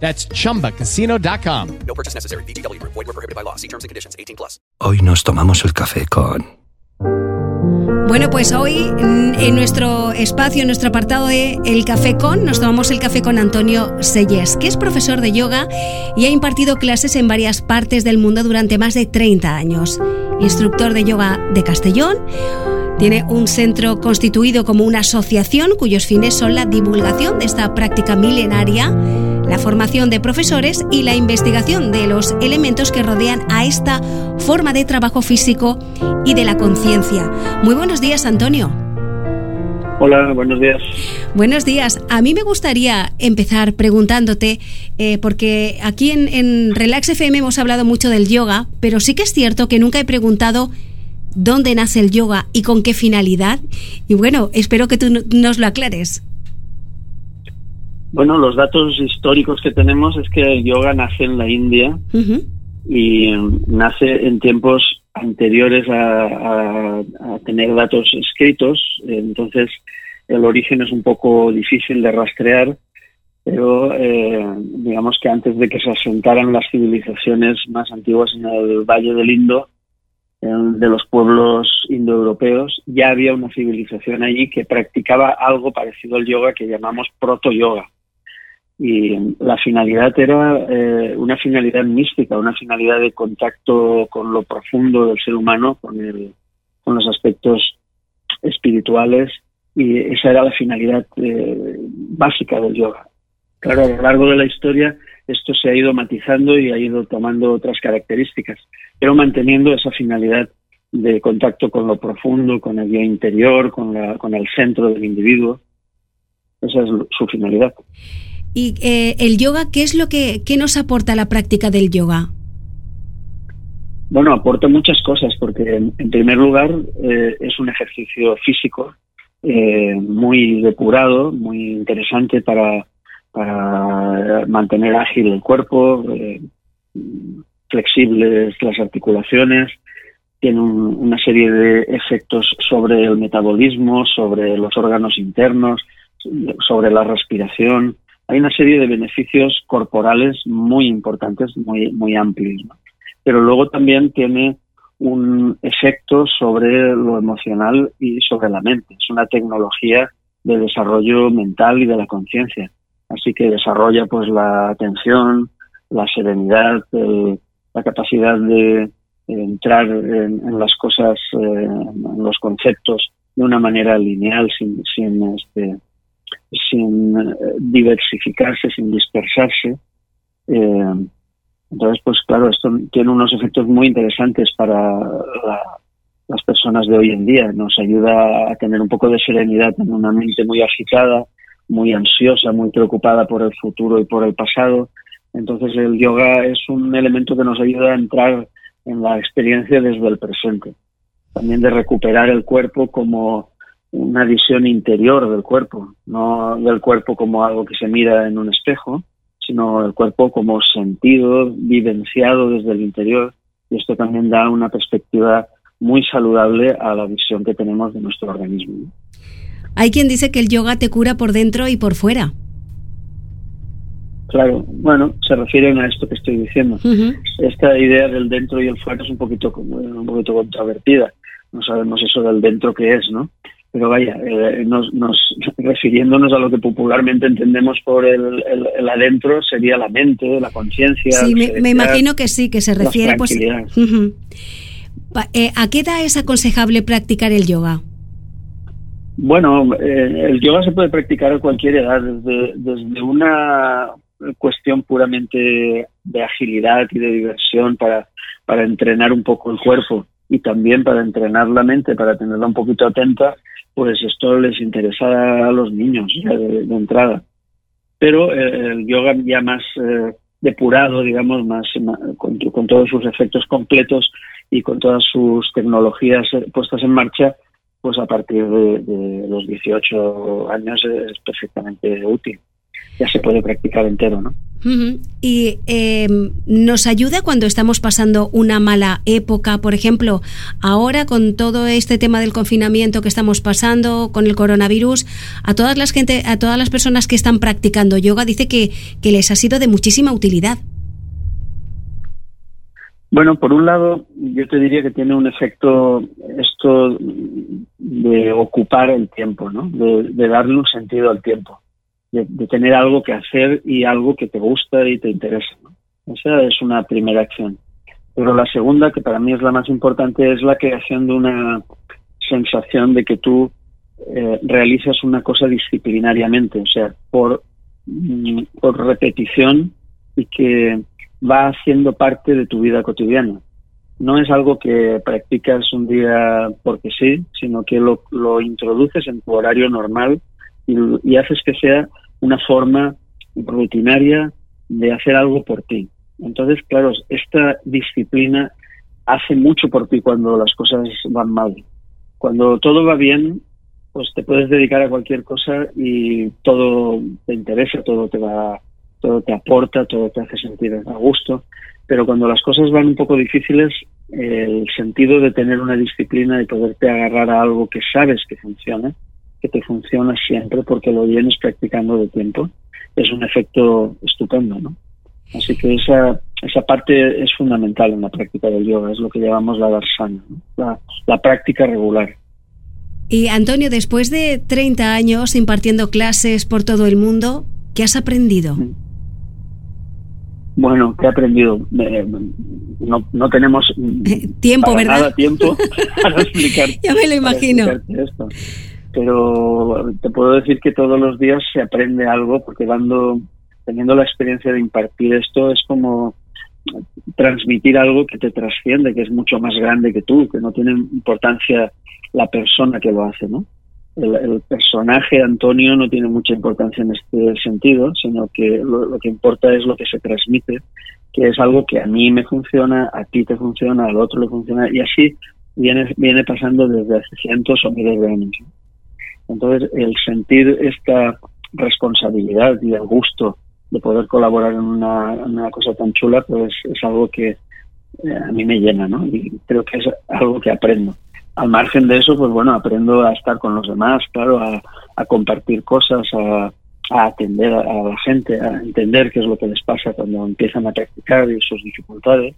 That's chumbacasino.com. No purchase necessary. VGW Group. Void were prohibited by law. See terms and conditions. 18 plus. Hoy nos tomamos el café con... Bueno, pues hoy en nuestro espacio, en nuestro apartado de El Café Con, nos tomamos el café con Antonio Selles, que es profesor de yoga y ha impartido clases en varias partes del mundo durante más de 30 años. Instructor de yoga de Castellón, tiene un centro constituido como una asociación cuyos fines son la divulgación de esta práctica milenaria, la formación de profesores y la investigación de los elementos que rodean a esta forma de trabajo físico y de la conciencia. Muy buenos días, Antonio. Hola, buenos días. Buenos días. A mí me gustaría empezar preguntándote, eh, porque aquí en, en Relax FM hemos hablado mucho del yoga, pero sí que es cierto que nunca he preguntado dónde nace el yoga y con qué finalidad. Y bueno, espero que tú no- nos lo aclares. Bueno, los datos históricos que tenemos es que el yoga nace en la India y mm, nace en tiempos anteriores a, a- a tener datos escritos. Entonces, el origen es un poco difícil de rastrear, pero eh, digamos que antes de que se asentaran las civilizaciones más antiguas en el Valle del Indo, eh, de los pueblos indoeuropeos, ya había una civilización allí que practicaba algo parecido al yoga que llamamos proto-yoga. Y la finalidad era eh, una finalidad mística, una finalidad de contacto con lo profundo del ser humano, con, el, con los aspectos espirituales, y esa era la finalidad eh, básica del yoga. Claro, a lo largo de la historia esto se ha ido matizando y ha ido tomando otras características, pero manteniendo esa finalidad de contacto con lo profundo, con el yo interior, con, la, con el centro del individuo. Esa es su finalidad. Y eh, el yoga, ¿qué es lo que qué nos aporta la práctica del yoga? Bueno, aporta muchas cosas porque, en, primer lugar, eh, es un ejercicio físico eh, muy depurado, muy interesante para, para mantener ágil el cuerpo, eh, flexibles las articulaciones, tiene un- una serie de efectos sobre el metabolismo, sobre los órganos internos, sobre la respiración. Hay una serie de beneficios corporales muy importantes, muy, muy amplios. Pero luego también tiene un efecto sobre lo emocional y sobre la mente. Es una tecnología de desarrollo mental y de la conciencia. Así que desarrolla pues la atención, la serenidad, la capacidad de entrar en, en las cosas, eh, en los conceptos de una manera lineal, sin, sin, este, sin eh, diversificarse, sin dispersarse. Eh, entonces, pues claro, esto tiene unos efectos muy interesantes para la- las personas de hoy en día. Nos ayuda a tener un poco de serenidad en una mente muy agitada, muy ansiosa, muy preocupada por el futuro y por el pasado. Entonces, el yoga es un elemento que nos ayuda a entrar en la experiencia desde el presente. También de recuperar el cuerpo como una visión interior del cuerpo, no del cuerpo como algo que se mira en un espejo, sino el cuerpo como sentido, vivenciado desde el interior. Y esto también da una perspectiva muy saludable a la visión que tenemos de nuestro organismo. Hay quien dice que el yoga te cura por dentro y por fuera. Claro, bueno, se refieren a esto que estoy diciendo. Esta idea del dentro y el fuera es un poquito, como- un poquito controvertida. No sabemos eso del dentro que es, ¿no? Pero vaya, eh, nos, nos- refiriéndonos a lo que popularmente entendemos por el, el- el adentro, sería la mente, la conciencia. Sí, me, imagino que sí, que se refiere pues... tranquilidad. Ujú. Eh, ¿A qué edad es aconsejable practicar el yoga? Bueno, eh, el yoga se puede practicar a cualquier edad, desde, desde una cuestión puramente de agilidad y de diversión para, para entrenar un poco el cuerpo y también para entrenar la mente, para tenerla un poquito atenta, pues esto les interesa a los niños de, entrada. Pero eh, el yoga ya más eh, depurado, digamos, más, con, con, todos sus efectos completos y con todas sus tecnologías puestas en marcha, pues a partir de, los 18 años es perfectamente útil. Ya se puede practicar entero, ¿no? Y em, nos ayuda cuando estamos pasando una mala época, por ejemplo, ahora con todo este tema del confinamiento que estamos pasando, con el coronavirus, a todas las gente, a todas las personas que están practicando yoga, dice que, que les ha sido de muchísima utilidad. Bueno, por un lado, yo te diría que tiene un efecto esto de ocupar el tiempo, ¿no? De, darle un sentido al tiempo, de, tener algo que hacer y algo que te gusta y te interesa. ¿no? Esa es una primera acción. Pero la segunda, que para mí es la más importante, es la creación de una sensación de que tú eh, realizas una cosa disciplinariamente, o sea, por, mm, por repetición y que va haciendo parte de tu vida cotidiana. No es algo que practicas un día porque sí, sino que lo, introduces en tu horario normal y, haces que sea una forma rutinaria de hacer algo por ti. Entonces, claro, esta disciplina hace mucho por ti cuando las cosas van mal. Cuando todo va bien, pues te puedes dedicar a cualquier cosa y todo te interesa, todo te va todo te aporta, todo te hace sentir a gusto, pero cuando las cosas van un poco difíciles, el sentido de tener una disciplina y poderte agarrar a algo que sabes que funciona, que te funciona siempre porque lo vienes practicando de tiempo, es un efecto estupendo, ¿no? Así que esa, esa parte es fundamental en la práctica del yoga, es lo que llamamos la darsana, la, la práctica regular. Y Antonio, después de 30 años impartiendo clases por todo el mundo, ¿qué has aprendido? Mm. Bueno, ¿qué he aprendido? no, no tenemos tiempo, ¿verdad? Nada tiempo para explicar. ya me lo imagino. Esto. Pero te puedo decir que todos los días se aprende algo porque dando, teniendo la experiencia de impartir esto es como transmitir algo que te trasciende, que es mucho más grande que tú, que no tiene importancia la persona que lo hace, ¿no? el, personaje Antonio no tiene mucha importancia en este sentido, sino que lo, que importa es lo que se transmite, que es algo que a mí me funciona, a ti te funciona, al otro le funciona, y así viene, viene pasando desde hace cientos o miles de años. Entonces, el sentir esta responsabilidad y el gusto de poder colaborar en una, cosa tan chula, pues es algo que eh, a mí me llena, ¿no? Y creo que es algo que aprendo al margen de eso, pues bueno, aprendo a estar con los demás, claro, a, compartir cosas, a, atender a, la gente, a entender qué es lo que les pasa cuando empiezan a practicar y sus dificultades,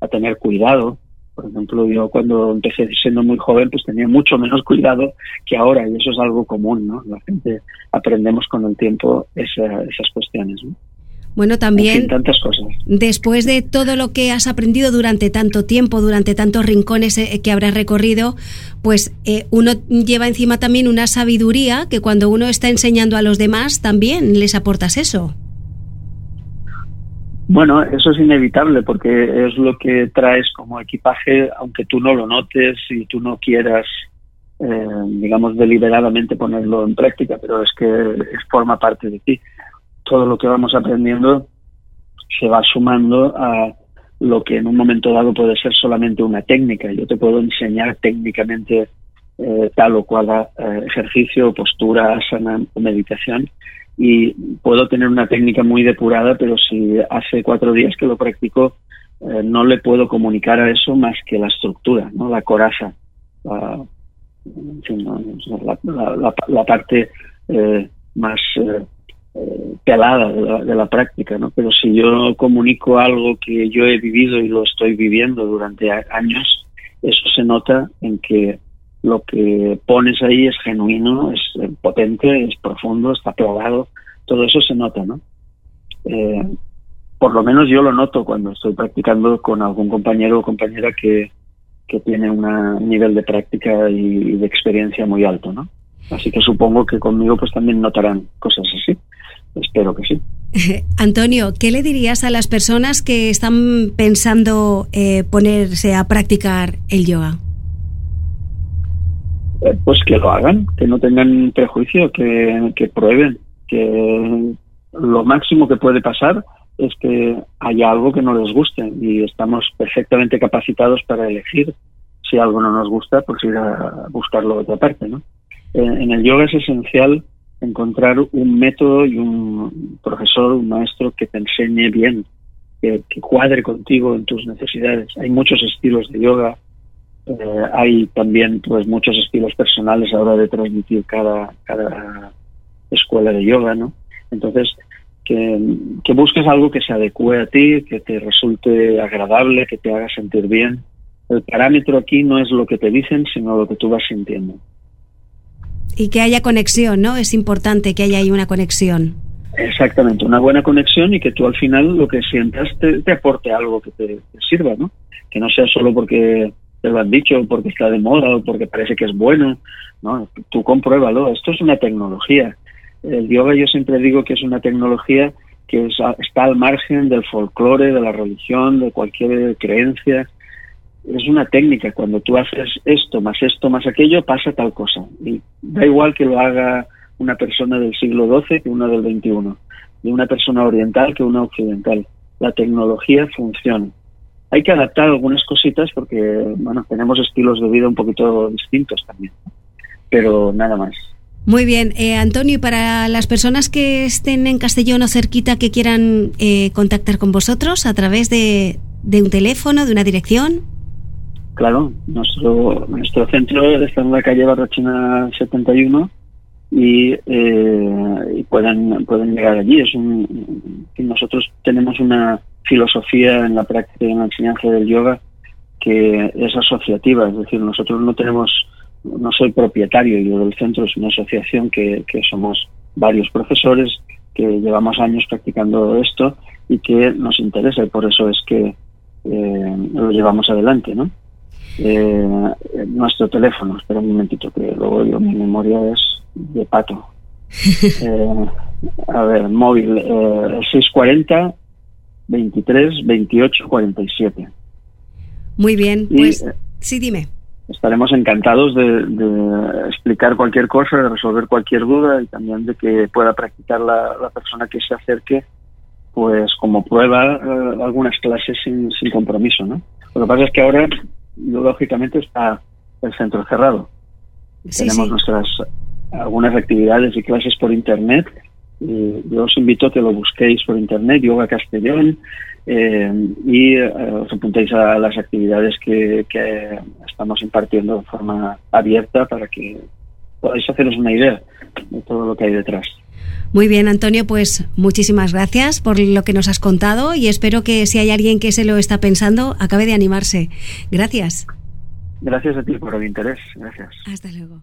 a tener cuidado. Por ejemplo, yo cuando empecé siendo muy joven, pues tenía mucho menos cuidado que ahora, y eso es algo común, ¿no? La gente aprendemos con el tiempo esas cuestiones, ¿no? Bueno, también tantas cosas. después de todo lo que has aprendido durante tanto tiempo, durante tantos rincones eh, que habrás recorrido, pues eh, uno lleva encima también una sabiduría que cuando uno está enseñando a los demás también les aportas eso. Bueno, eso es inevitable porque es lo que traes como equipaje, aunque tú no lo notes y tú no quieras, eh, digamos, deliberadamente ponerlo en práctica, pero es que forma parte de ti todo lo que vamos aprendiendo se va sumando a lo que en un momento dado puede ser solamente una técnica. Yo te puedo enseñar técnicamente eh, tal o cual eh, ejercicio, postura, asana o meditación y puedo tener una técnica muy depurada, pero si hace cuatro días que lo practico, eh, no le puedo comunicar a eso más que la estructura, no la coraza, la, parte más eh, pelada de la, práctica, ¿no? Pero si yo comunico algo que yo he vivido y lo estoy viviendo durante años, eso se nota en que lo que pones ahí es genuino, es eh, potente, es profundo, está probado, todo eso se nota, ¿no? Eh, por lo menos yo lo noto cuando estoy practicando con algún compañero o compañera que, que tiene un nivel de práctica y de experiencia muy alto, ¿no? Así que supongo que conmigo pues también notarán cosas así. Espero que sí. Antonio, ¿qué le dirías a las personas que están pensando eh, ponerse a practicar el yoga? Eh, pues que lo hagan, que no tengan prejuicio, que, prueben, que lo máximo que puede pasar es que haya algo que no les guste y estamos perfectamente capacitados para elegir si algo no nos gusta, pues ir a buscarlo de otra parte, ¿no? En el yoga es esencial encontrar un método y un profesor, un maestro que te enseñe bien, que, cuadre contigo en tus necesidades. Hay muchos estilos de yoga, eh, hay también pues muchos estilos personales a la hora de transmitir cada, cada escuela de yoga, ¿no? Entonces, que, que, busques algo que se adecue a ti, que te resulte agradable, que te haga sentir bien. El parámetro aquí no es lo que te dicen, sino lo que tú vas sintiendo. Y que haya conexión, ¿no? Es importante que haya ahí una conexión. Exactamente, una buena conexión y que tú al final lo que sientas te, aporte algo que te, sirva, ¿no? Que no sea solo porque te lo han dicho, porque está de moda o porque parece que es bueno, ¿no? Tú compruébalo, esto es una tecnología. El yoga yo siempre digo que es una tecnología que está al margen del folclore, de la religión, de cualquier creencia es una técnica. Cuando tú haces esto, más esto, más aquello, pasa tal cosa. Y da igual que lo haga una persona del siglo XII que una del XXI, de una persona oriental que una occidental. La tecnología funciona. Hay que adaptar algunas cositas porque, bueno, tenemos estilos de vida un poquito distintos también. Pero nada más. Muy bien, eh, Antonio, y para las personas que estén en Castellón o cerquita que quieran eh, contactar con vosotros a través de, de un teléfono, de una dirección. Claro, nuestro nuestro centro está en la calle Barrochina 71 y, eh, y pueden pueden llegar allí. Es un, nosotros tenemos una filosofía en la práctica y en la enseñanza del yoga que es asociativa, es decir, nosotros no tenemos, no soy propietario yo del centro, es una asociación que, que somos varios profesores que llevamos años practicando esto y que nos interesa y por eso es que eh, lo llevamos adelante, ¿no? eh, nuestro teléfono. Espera un momentito, que luego yo mi memoria es de pato. Eh, a ver, móvil, eh, 640 23 28 47. Muy bien, pues eh, sí, dime. Estaremos encantados de, de, explicar cualquier cosa, de resolver cualquier duda y también de que pueda practicar la, la persona que se acerque, pues como prueba eh, algunas clases sin, sin compromiso, ¿no? Lo que pasa es que ahora lógicamente está el centro cerrado. Tenemos nuestras algunas actividades y clases por internet. Yo os invito a que lo busquéis por internet, Yoga Castellón, eh, y eh, os apuntéis a las actividades que, que, estamos impartiendo de forma abierta para que podáis haceros una idea de todo lo que hay detrás. Muy bien, Antonio, pues muchísimas gracias por lo que nos has contado y espero que si hay alguien que se lo está pensando, acabe de animarse. Gracias. Gracias a ti por el interés. Gracias. Hasta luego.